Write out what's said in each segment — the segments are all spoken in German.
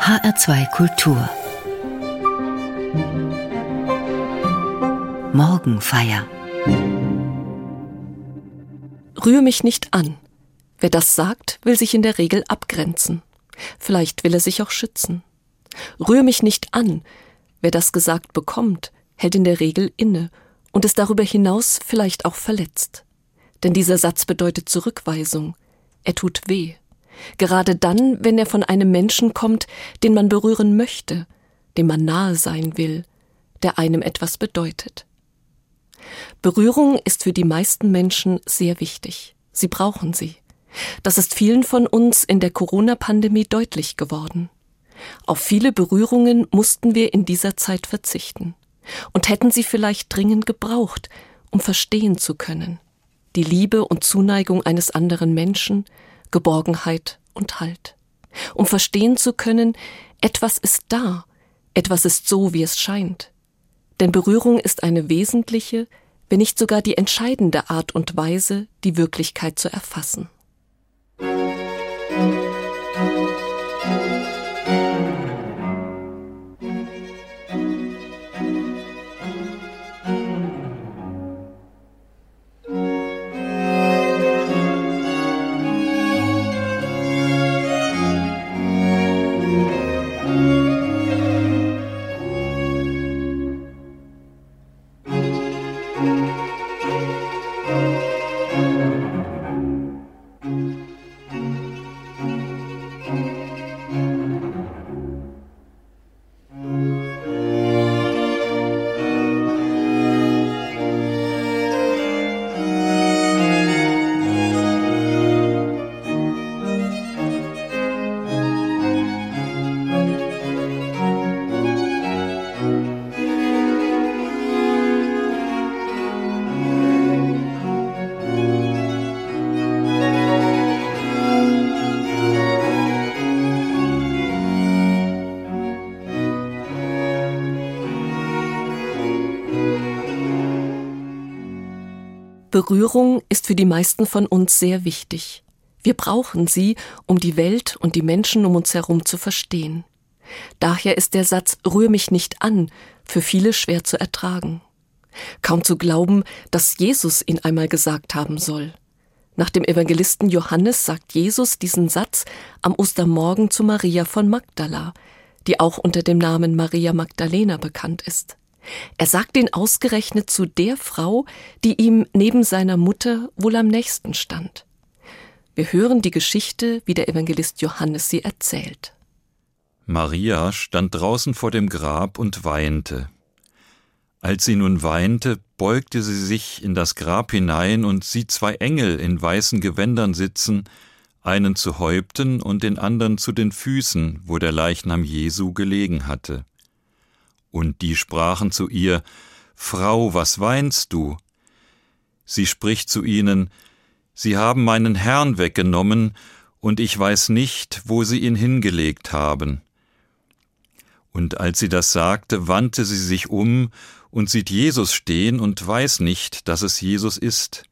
HR2 Kultur Morgenfeier Rühr mich nicht an. Wer das sagt, will sich in der Regel abgrenzen. Vielleicht will er sich auch schützen. Rühr mich nicht an. Wer das gesagt bekommt, hält in der Regel inne und ist darüber hinaus vielleicht auch verletzt. Denn dieser Satz bedeutet Zurückweisung. Er tut weh. Gerade dann, wenn er von einem Menschen kommt, den man berühren möchte, dem man nahe sein will, der einem etwas bedeutet. Berührung ist für die meisten Menschen sehr wichtig. Sie brauchen sie. Das ist vielen von uns in der Corona-Pandemie deutlich geworden. Auf viele Berührungen mussten wir in dieser Zeit verzichten und hätten sie vielleicht dringend gebraucht, um verstehen zu können. Die Liebe und Zuneigung eines anderen Menschen, Geborgenheit und Halt. Um verstehen zu können, etwas ist da, etwas ist so, wie es scheint. Denn Berührung ist eine wesentliche, wenn nicht sogar die entscheidende Art und Weise, die Wirklichkeit zu erfassen. Berührung ist für die meisten von uns sehr wichtig. Wir brauchen sie, um die Welt und die Menschen um uns herum zu verstehen. Daher ist der Satz Rühr mich nicht an für viele schwer zu ertragen. Kaum zu glauben, dass Jesus ihn einmal gesagt haben soll. Nach dem Evangelisten Johannes sagt Jesus diesen Satz am Ostermorgen zu Maria von Magdala, die auch unter dem Namen Maria Magdalena bekannt ist. Er sagt ihn ausgerechnet zu der Frau, die ihm neben seiner Mutter wohl am nächsten stand. Wir hören die Geschichte, wie der Evangelist Johannes sie erzählt. Maria stand draußen vor dem Grab und weinte. Als sie nun weinte, beugte sie sich in das Grab hinein und sieht zwei Engel in weißen Gewändern sitzen, einen zu Häupten und den anderen zu den Füßen, wo der Leichnam Jesu gelegen hatte. Und die sprachen zu ihr, Frau, was weinst du? Sie spricht zu ihnen, Sie haben meinen Herrn weggenommen, und ich weiß nicht, wo sie ihn hingelegt haben. Und als sie das sagte, wandte sie sich um und sieht Jesus stehen und weiß nicht, dass es Jesus ist.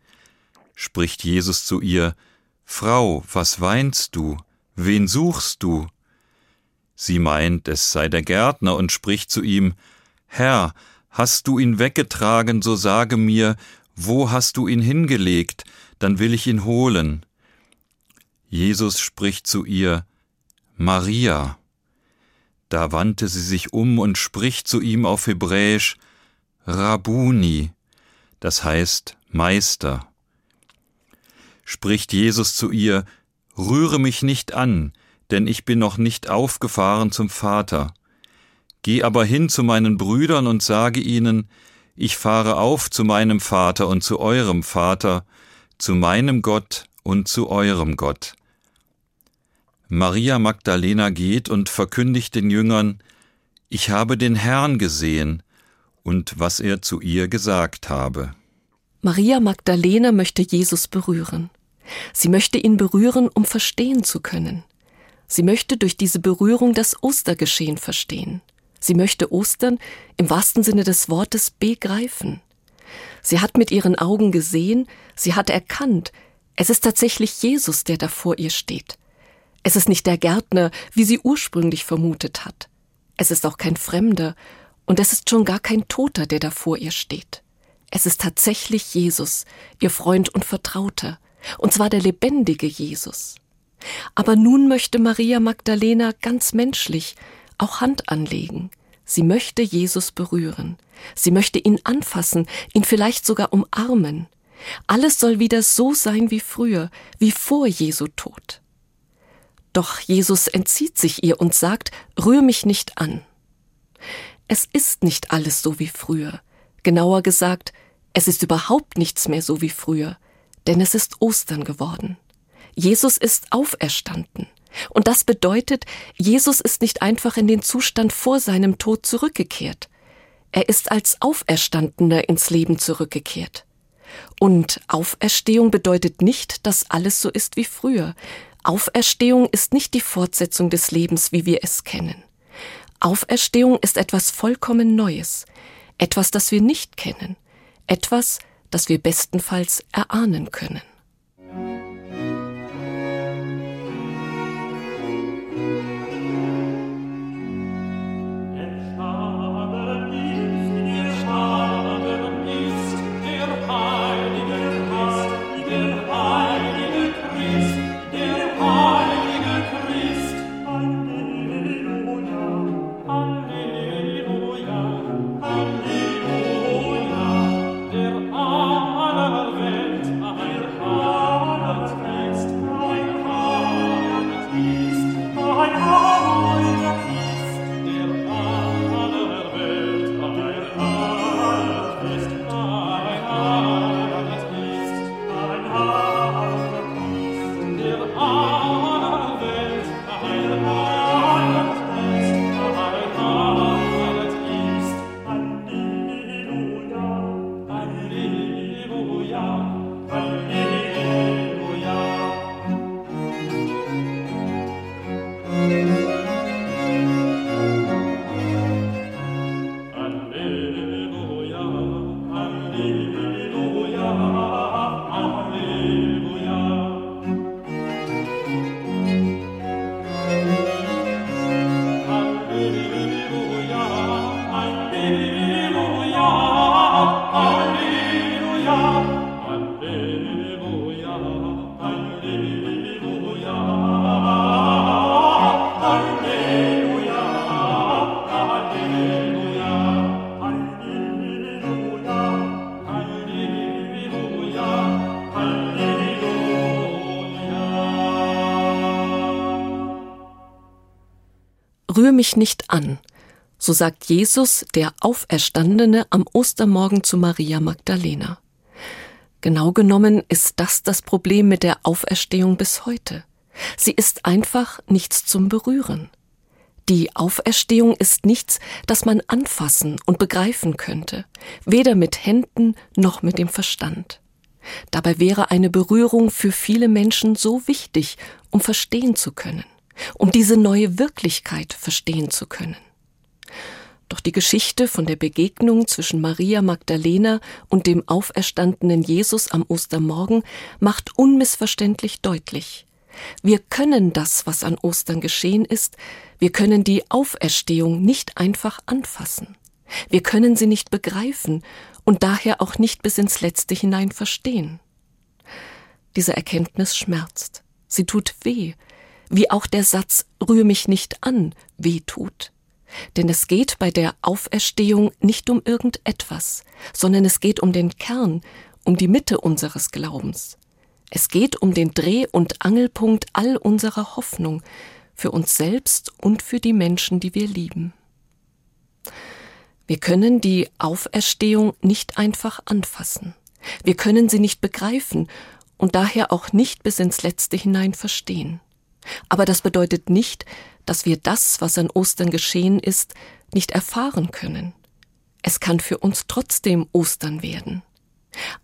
Spricht Jesus zu ihr, Frau, was weinst du? Wen suchst du? Sie meint, es sei der Gärtner und spricht zu ihm, Herr, hast du ihn weggetragen, so sage mir, wo hast du ihn hingelegt, dann will ich ihn holen. Jesus spricht zu ihr, Maria. Da wandte sie sich um und spricht zu ihm auf Hebräisch, Rabuni, das heißt Meister. Spricht Jesus zu ihr, Rühre mich nicht an, denn ich bin noch nicht aufgefahren zum Vater. Geh aber hin zu meinen Brüdern und sage ihnen, ich fahre auf zu meinem Vater und zu eurem Vater, zu meinem Gott und zu eurem Gott. Maria Magdalena geht und verkündigt den Jüngern, ich habe den Herrn gesehen und was er zu ihr gesagt habe. Maria Magdalena möchte Jesus berühren. Sie möchte ihn berühren, um verstehen zu können. Sie möchte durch diese Berührung das Ostergeschehen verstehen. Sie möchte Ostern im wahrsten Sinne des Wortes begreifen. Sie hat mit ihren Augen gesehen, sie hat erkannt, es ist tatsächlich Jesus, der da vor ihr steht. Es ist nicht der Gärtner, wie sie ursprünglich vermutet hat. Es ist auch kein Fremder, und es ist schon gar kein Toter, der da vor ihr steht. Es ist tatsächlich Jesus, ihr Freund und Vertrauter, und zwar der lebendige Jesus. Aber nun möchte Maria Magdalena ganz menschlich auch Hand anlegen. Sie möchte Jesus berühren. Sie möchte ihn anfassen, ihn vielleicht sogar umarmen. Alles soll wieder so sein wie früher, wie vor Jesu Tod. Doch Jesus entzieht sich ihr und sagt, rühr mich nicht an. Es ist nicht alles so wie früher. Genauer gesagt, es ist überhaupt nichts mehr so wie früher, denn es ist Ostern geworden. Jesus ist auferstanden. Und das bedeutet, Jesus ist nicht einfach in den Zustand vor seinem Tod zurückgekehrt. Er ist als Auferstandener ins Leben zurückgekehrt. Und Auferstehung bedeutet nicht, dass alles so ist wie früher. Auferstehung ist nicht die Fortsetzung des Lebens, wie wir es kennen. Auferstehung ist etwas vollkommen Neues, etwas, das wir nicht kennen, etwas, das wir bestenfalls erahnen können. Mich nicht an, so sagt Jesus, der Auferstandene, am Ostermorgen zu Maria Magdalena. Genau genommen ist das das Problem mit der Auferstehung bis heute. Sie ist einfach nichts zum Berühren. Die Auferstehung ist nichts, das man anfassen und begreifen könnte, weder mit Händen noch mit dem Verstand. Dabei wäre eine Berührung für viele Menschen so wichtig, um verstehen zu können um diese neue Wirklichkeit verstehen zu können. Doch die Geschichte von der Begegnung zwischen Maria Magdalena und dem auferstandenen Jesus am Ostermorgen macht unmissverständlich deutlich, wir können das, was an Ostern geschehen ist, wir können die Auferstehung nicht einfach anfassen. Wir können sie nicht begreifen und daher auch nicht bis ins Letzte hinein verstehen. Diese Erkenntnis schmerzt. Sie tut weh, wie auch der Satz Rühr mich nicht an weh tut. Denn es geht bei der Auferstehung nicht um irgendetwas, sondern es geht um den Kern, um die Mitte unseres Glaubens. Es geht um den Dreh- und Angelpunkt all unserer Hoffnung, für uns selbst und für die Menschen, die wir lieben. Wir können die Auferstehung nicht einfach anfassen. Wir können sie nicht begreifen und daher auch nicht bis ins Letzte hinein verstehen. Aber das bedeutet nicht, dass wir das, was an Ostern geschehen ist, nicht erfahren können. Es kann für uns trotzdem Ostern werden.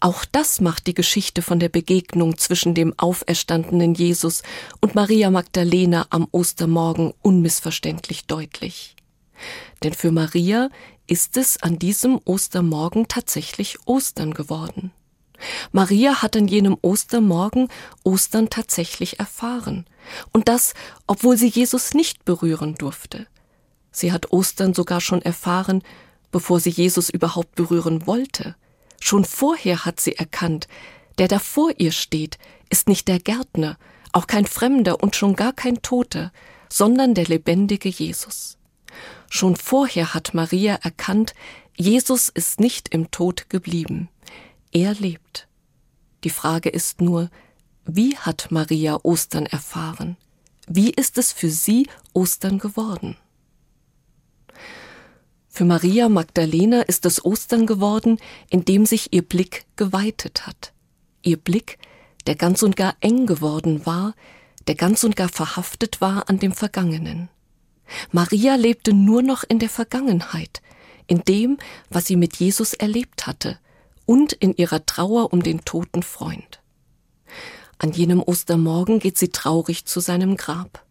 Auch das macht die Geschichte von der Begegnung zwischen dem auferstandenen Jesus und Maria Magdalena am Ostermorgen unmissverständlich deutlich. Denn für Maria ist es an diesem Ostermorgen tatsächlich Ostern geworden. Maria hat an jenem Ostermorgen Ostern tatsächlich erfahren. Und das, obwohl sie Jesus nicht berühren durfte. Sie hat Ostern sogar schon erfahren, bevor sie Jesus überhaupt berühren wollte. Schon vorher hat sie erkannt, der da vor ihr steht, ist nicht der Gärtner, auch kein Fremder und schon gar kein Toter, sondern der lebendige Jesus. Schon vorher hat Maria erkannt, Jesus ist nicht im Tod geblieben. Er lebt. Die Frage ist nur, wie hat Maria Ostern erfahren? Wie ist es für sie Ostern geworden? Für Maria Magdalena ist es Ostern geworden, indem sich ihr Blick geweitet hat. Ihr Blick, der ganz und gar eng geworden war, der ganz und gar verhaftet war an dem Vergangenen. Maria lebte nur noch in der Vergangenheit, in dem, was sie mit Jesus erlebt hatte, und in ihrer Trauer um den toten Freund. An jenem Ostermorgen geht sie traurig zu seinem Grab.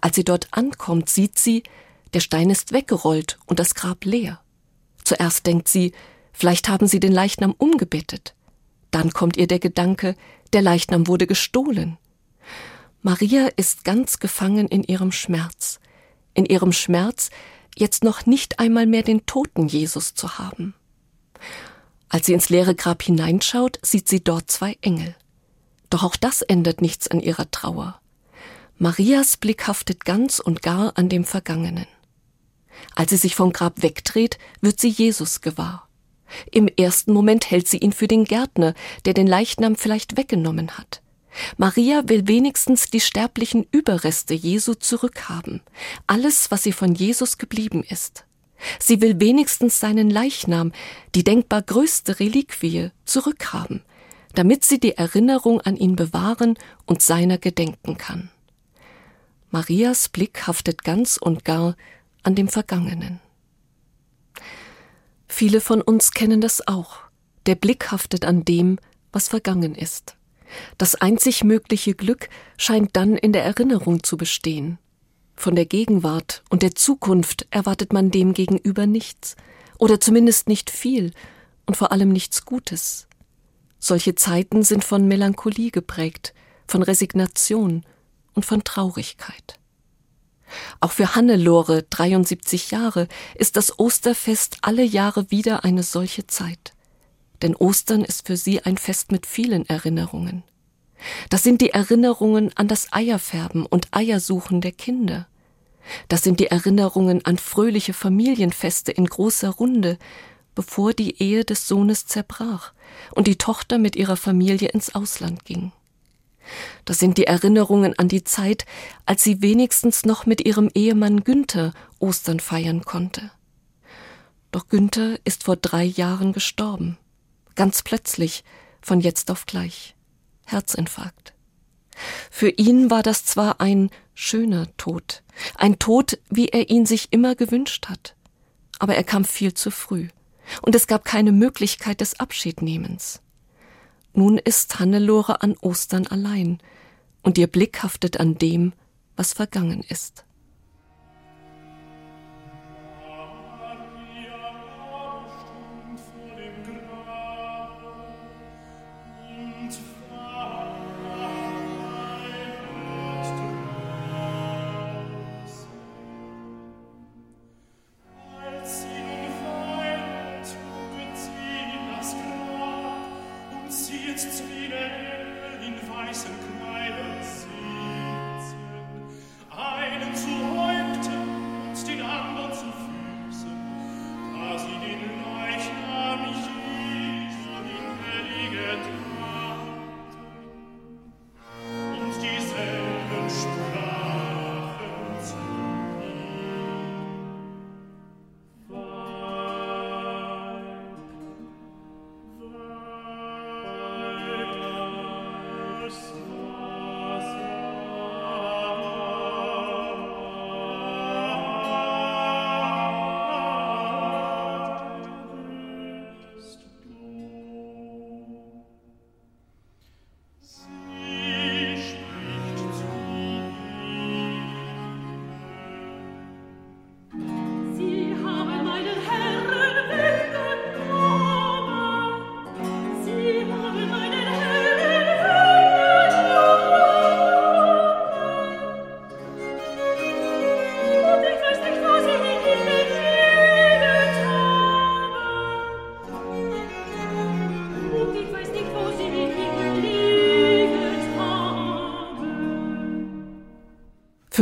Als sie dort ankommt, sieht sie, der Stein ist weggerollt und das Grab leer. Zuerst denkt sie, vielleicht haben sie den Leichnam umgebettet. Dann kommt ihr der Gedanke, der Leichnam wurde gestohlen. Maria ist ganz gefangen in ihrem Schmerz, in ihrem Schmerz, jetzt noch nicht einmal mehr den toten Jesus zu haben. Als sie ins leere Grab hineinschaut, sieht sie dort zwei Engel. Doch auch das ändert nichts an ihrer Trauer. Marias Blick haftet ganz und gar an dem Vergangenen. Als sie sich vom Grab wegdreht, wird sie Jesus gewahr. Im ersten Moment hält sie ihn für den Gärtner, der den Leichnam vielleicht weggenommen hat. Maria will wenigstens die sterblichen Überreste Jesu zurückhaben, alles, was sie von Jesus geblieben ist. Sie will wenigstens seinen Leichnam, die denkbar größte Reliquie, zurückhaben, damit sie die Erinnerung an ihn bewahren und seiner gedenken kann. Marias Blick haftet ganz und gar an dem Vergangenen. Viele von uns kennen das auch. Der Blick haftet an dem, was vergangen ist. Das einzig mögliche Glück scheint dann in der Erinnerung zu bestehen. Von der Gegenwart und der Zukunft erwartet man demgegenüber nichts, oder zumindest nicht viel und vor allem nichts Gutes. Solche Zeiten sind von Melancholie geprägt, von Resignation und von Traurigkeit. Auch für Hannelore, 73 Jahre, ist das Osterfest alle Jahre wieder eine solche Zeit. Denn Ostern ist für sie ein Fest mit vielen Erinnerungen. Das sind die Erinnerungen an das Eierfärben und Eiersuchen der Kinder. Das sind die Erinnerungen an fröhliche Familienfeste in großer Runde, bevor die Ehe des Sohnes zerbrach und die Tochter mit ihrer Familie ins Ausland ging. Das sind die Erinnerungen an die Zeit, als sie wenigstens noch mit ihrem Ehemann Günther Ostern feiern konnte. Doch Günther ist vor drei Jahren gestorben. Ganz plötzlich, von jetzt auf gleich. Herzinfarkt. Für ihn war das zwar ein schöner Tod, ein Tod, wie er ihn sich immer gewünscht hat, aber er kam viel zu früh, und es gab keine Möglichkeit des Abschiednehmens. Nun ist Hannelore an Ostern allein, und ihr Blick haftet an dem, was vergangen ist.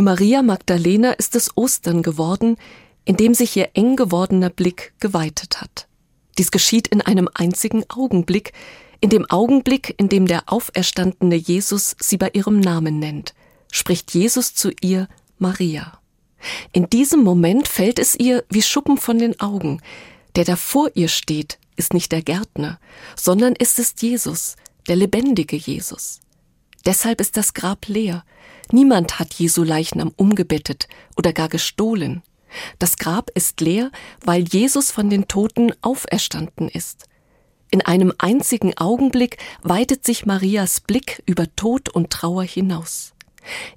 Maria Magdalena ist es Ostern geworden, in dem sich ihr eng gewordener Blick geweitet hat. Dies geschieht in einem einzigen Augenblick, in dem Augenblick, in dem der auferstandene Jesus sie bei ihrem Namen nennt, spricht Jesus zu ihr Maria. In diesem Moment fällt es ihr wie Schuppen von den Augen. Der da vor ihr steht, ist nicht der Gärtner, sondern ist es Jesus, der lebendige Jesus. Deshalb ist das Grab leer. Niemand hat Jesu Leichnam umgebettet oder gar gestohlen. Das Grab ist leer, weil Jesus von den Toten auferstanden ist. In einem einzigen Augenblick weitet sich Marias Blick über Tod und Trauer hinaus.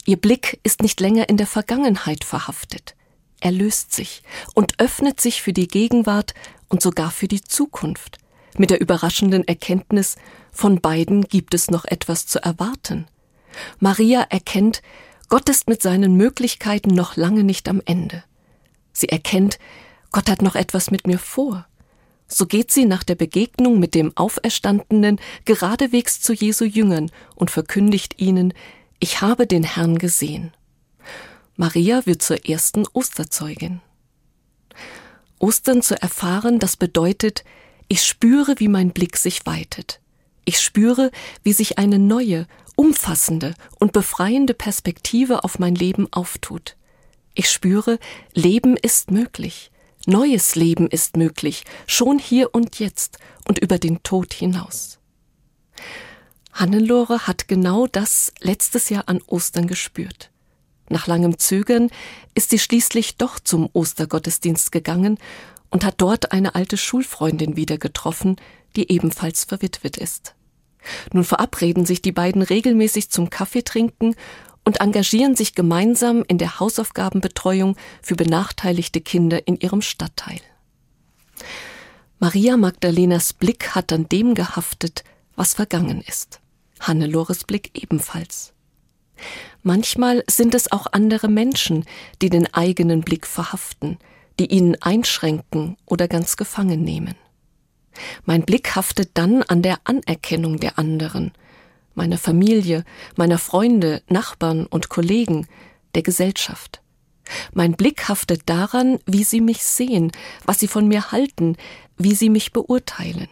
Ihr Blick ist nicht länger in der Vergangenheit verhaftet. Er löst sich und öffnet sich für die Gegenwart und sogar für die Zukunft, mit der überraschenden Erkenntnis, von beiden gibt es noch etwas zu erwarten. Maria erkennt, Gott ist mit seinen Möglichkeiten noch lange nicht am Ende. Sie erkennt, Gott hat noch etwas mit mir vor. So geht sie nach der Begegnung mit dem Auferstandenen geradewegs zu Jesu Jüngern und verkündigt ihnen, ich habe den Herrn gesehen. Maria wird zur ersten Osterzeugin. Ostern zu erfahren, das bedeutet, ich spüre, wie mein Blick sich weitet. Ich spüre, wie sich eine neue, umfassende und befreiende Perspektive auf mein Leben auftut. Ich spüre, Leben ist möglich. Neues Leben ist möglich, schon hier und jetzt und über den Tod hinaus. Hannelore hat genau das letztes Jahr an Ostern gespürt. Nach langem Zögern ist sie schließlich doch zum Ostergottesdienst gegangen und hat dort eine alte Schulfreundin wieder getroffen, die ebenfalls verwitwet ist. Nun verabreden sich die beiden regelmäßig zum Kaffeetrinken und engagieren sich gemeinsam in der Hausaufgabenbetreuung für benachteiligte Kinder in ihrem Stadtteil. Maria Magdalenas Blick hat an dem gehaftet, was vergangen ist. Hannelores Blick ebenfalls. Manchmal sind es auch andere Menschen, die den eigenen Blick verhaften, die ihn einschränken oder ganz gefangen nehmen. Mein Blick haftet dann an der Anerkennung der anderen, meiner Familie, meiner Freunde, Nachbarn und Kollegen, der Gesellschaft. Mein Blick haftet daran, wie sie mich sehen, was sie von mir halten, wie sie mich beurteilen.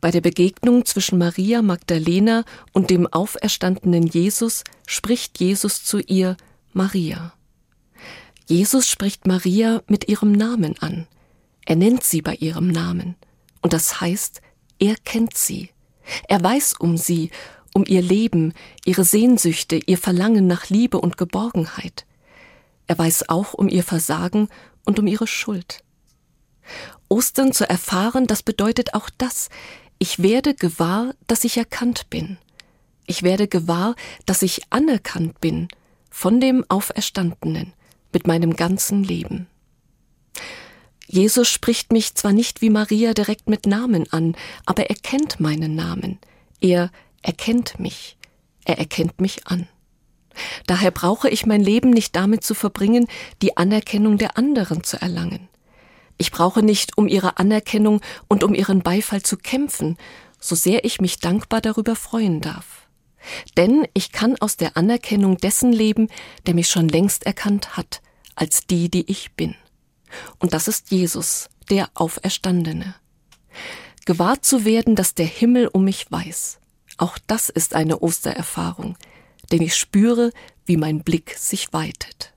Bei der Begegnung zwischen Maria Magdalena und dem auferstandenen Jesus spricht Jesus zu ihr Maria. Jesus spricht Maria mit ihrem Namen an. Er nennt sie bei ihrem Namen. Und das heißt, er kennt sie. Er weiß um sie, um ihr Leben, ihre Sehnsüchte, ihr Verlangen nach Liebe und Geborgenheit. Er weiß auch um ihr Versagen und um ihre Schuld. Ostern zu erfahren, das bedeutet auch das, ich werde gewahr, dass ich erkannt bin. Ich werde gewahr, dass ich anerkannt bin von dem Auferstandenen mit meinem ganzen Leben. Jesus spricht mich zwar nicht wie Maria direkt mit Namen an, aber er kennt meinen Namen. Er erkennt mich. Er erkennt mich an. Daher brauche ich mein Leben nicht damit zu verbringen, die Anerkennung der anderen zu erlangen. Ich brauche nicht um ihre Anerkennung und um ihren Beifall zu kämpfen, so sehr ich mich dankbar darüber freuen darf. Denn ich kann aus der Anerkennung dessen leben, der mich schon längst erkannt hat, als die, die ich bin. Und das ist Jesus, der Auferstandene. Gewahrt zu werden, dass der Himmel um mich weiß. Auch das ist eine Ostererfahrung, denn ich spüre, wie mein Blick sich weitet.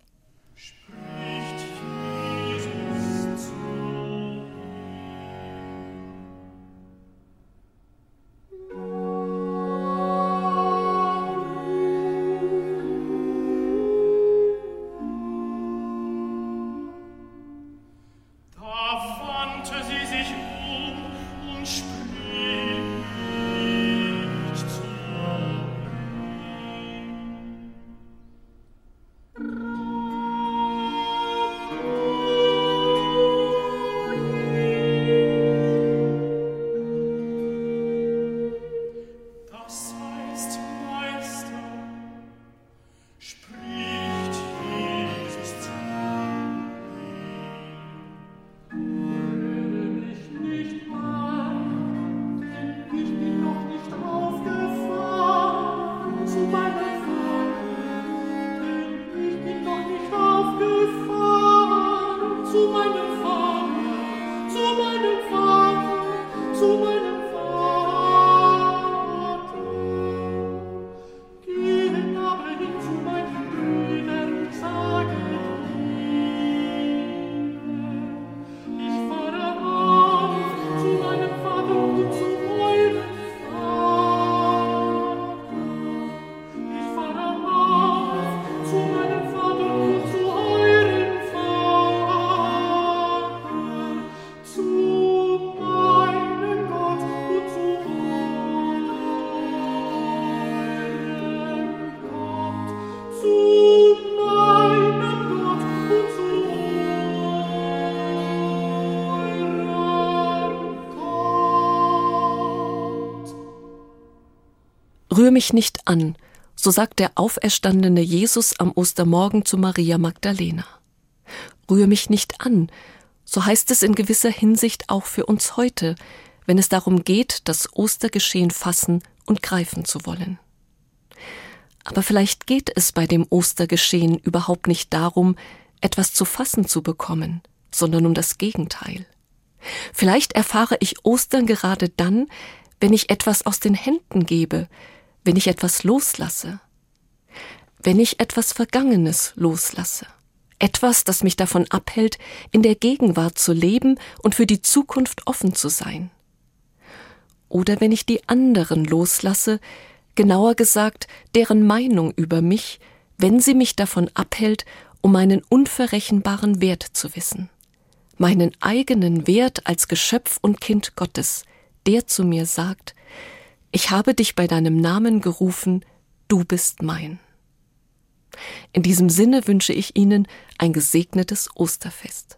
Rühr mich nicht an, so sagt der auferstandene Jesus am Ostermorgen zu Maria Magdalena. Rühr mich nicht an, so heißt es in gewisser Hinsicht auch für uns heute, wenn es darum geht, das Ostergeschehen fassen und greifen zu wollen. Aber vielleicht geht es bei dem Ostergeschehen überhaupt nicht darum, etwas zu fassen zu bekommen, sondern um das Gegenteil. Vielleicht erfahre ich Ostern gerade dann, wenn ich etwas aus den Händen gebe, wenn ich etwas loslasse, wenn ich etwas Vergangenes loslasse, etwas, das mich davon abhält, in der Gegenwart zu leben und für die Zukunft offen zu sein. Oder wenn ich die anderen loslasse, genauer gesagt deren Meinung über mich, wenn sie mich davon abhält, um meinen unverrechenbaren Wert zu wissen, meinen eigenen Wert als Geschöpf und Kind Gottes, der zu mir sagt, ich habe dich bei deinem Namen gerufen, du bist mein. In diesem Sinne wünsche ich Ihnen ein gesegnetes Osterfest.